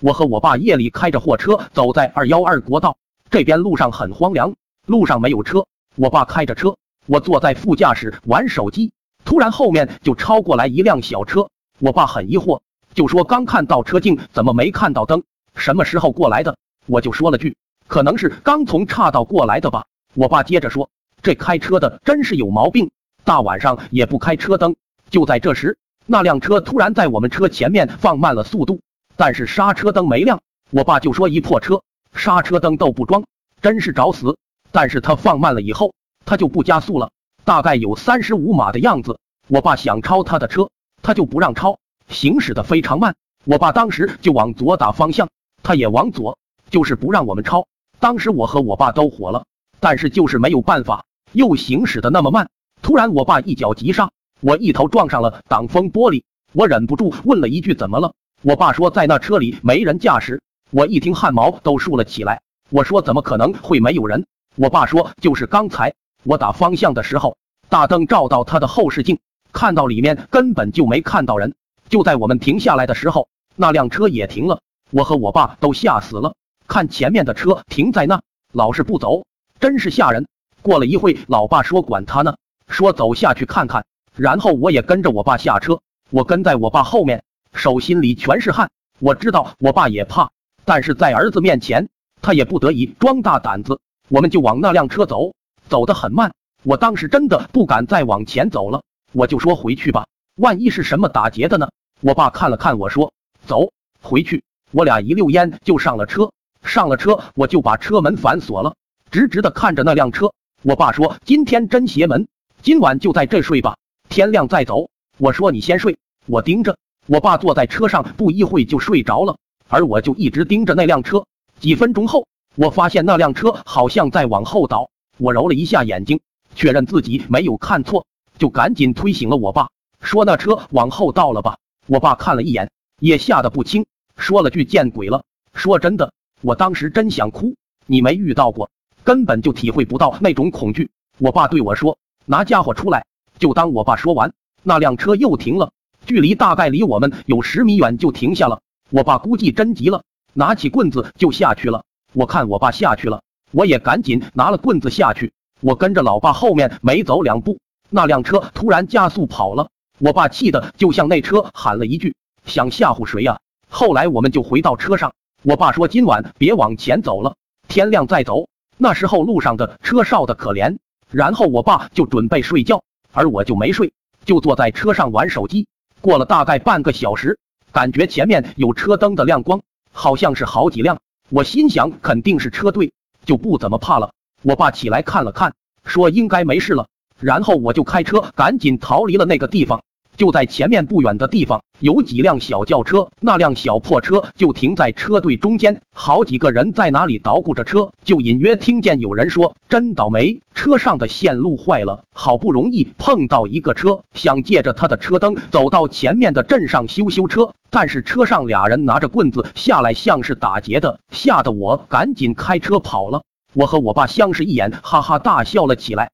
我和我爸夜里开着货车走在二幺二国道，这边路上很荒凉，路上没有车。我爸开着车，我坐在副驾驶玩手机。突然后面就超过来一辆小车，我爸很疑惑，就说刚看到车镜，怎么没看到灯？什么时候过来的？我就说了句，可能是刚从岔道过来的吧。我爸接着说，这开车的真是有毛病，大晚上也不开车灯。就在这时，那辆车突然在我们车前面放慢了速度。但是刹车灯没亮，我爸就说一破车，刹车灯都不装，真是找死。但是他放慢了以后，他就不加速了，大概有三十五码的样子。我爸想超他的车，他就不让超，行驶的非常慢。我爸当时就往左打方向，他也往左，就是不让我们超。当时我和我爸都火了，但是就是没有办法，又行驶的那么慢。突然我爸一脚急刹，我一头撞上了挡风玻璃，我忍不住问了一句：“怎么了？”我爸说在那车里没人驾驶，我一听汗毛都竖了起来。我说怎么可能会没有人？我爸说就是刚才我打方向的时候，大灯照到他的后视镜，看到里面根本就没看到人。就在我们停下来的时候，那辆车也停了。我和我爸都吓死了，看前面的车停在那，老是不走，真是吓人。过了一会，老爸说管他呢，说走下去看看。然后我也跟着我爸下车，我跟在我爸后面。手心里全是汗，我知道我爸也怕，但是在儿子面前，他也不得已装大胆子。我们就往那辆车走，走得很慢。我当时真的不敢再往前走了，我就说回去吧，万一是什么打劫的呢？我爸看了看我说：“走，回去。”我俩一溜烟就上了车。上了车，我就把车门反锁了，直直的看着那辆车。我爸说：“今天真邪门，今晚就在这睡吧，天亮再走。”我说：“你先睡，我盯着。”我爸坐在车上，不一会就睡着了，而我就一直盯着那辆车。几分钟后，我发现那辆车好像在往后倒。我揉了一下眼睛，确认自己没有看错，就赶紧推醒了我爸，说：“那车往后倒了吧？”我爸看了一眼，也吓得不轻，说了句：“见鬼了！”说真的，我当时真想哭。你没遇到过，根本就体会不到那种恐惧。我爸对我说：“拿家伙出来。”就当我爸说完，那辆车又停了。距离大概离我们有十米远就停下了，我爸估计真急了，拿起棍子就下去了。我看我爸下去了，我也赶紧拿了棍子下去。我跟着老爸后面没走两步，那辆车突然加速跑了。我爸气的就向那车喊了一句：“想吓唬谁呀？”后来我们就回到车上，我爸说今晚别往前走了，天亮再走。那时候路上的车少的可怜。然后我爸就准备睡觉，而我就没睡，就坐在车上玩手机。过了大概半个小时，感觉前面有车灯的亮光，好像是好几辆。我心想肯定是车队，就不怎么怕了。我爸起来看了看，说应该没事了。然后我就开车赶紧逃离了那个地方。就在前面不远的地方，有几辆小轿车，那辆小破车就停在车队中间，好几个人在哪里捣鼓着车，就隐约听见有人说：“真倒霉，车上的线路坏了，好不容易碰到一个车，想借着他的车灯走到前面的镇上修修车，但是车上俩人拿着棍子下来，像是打劫的，吓得我赶紧开车跑了。”我和我爸相视一眼，哈哈大笑了起来。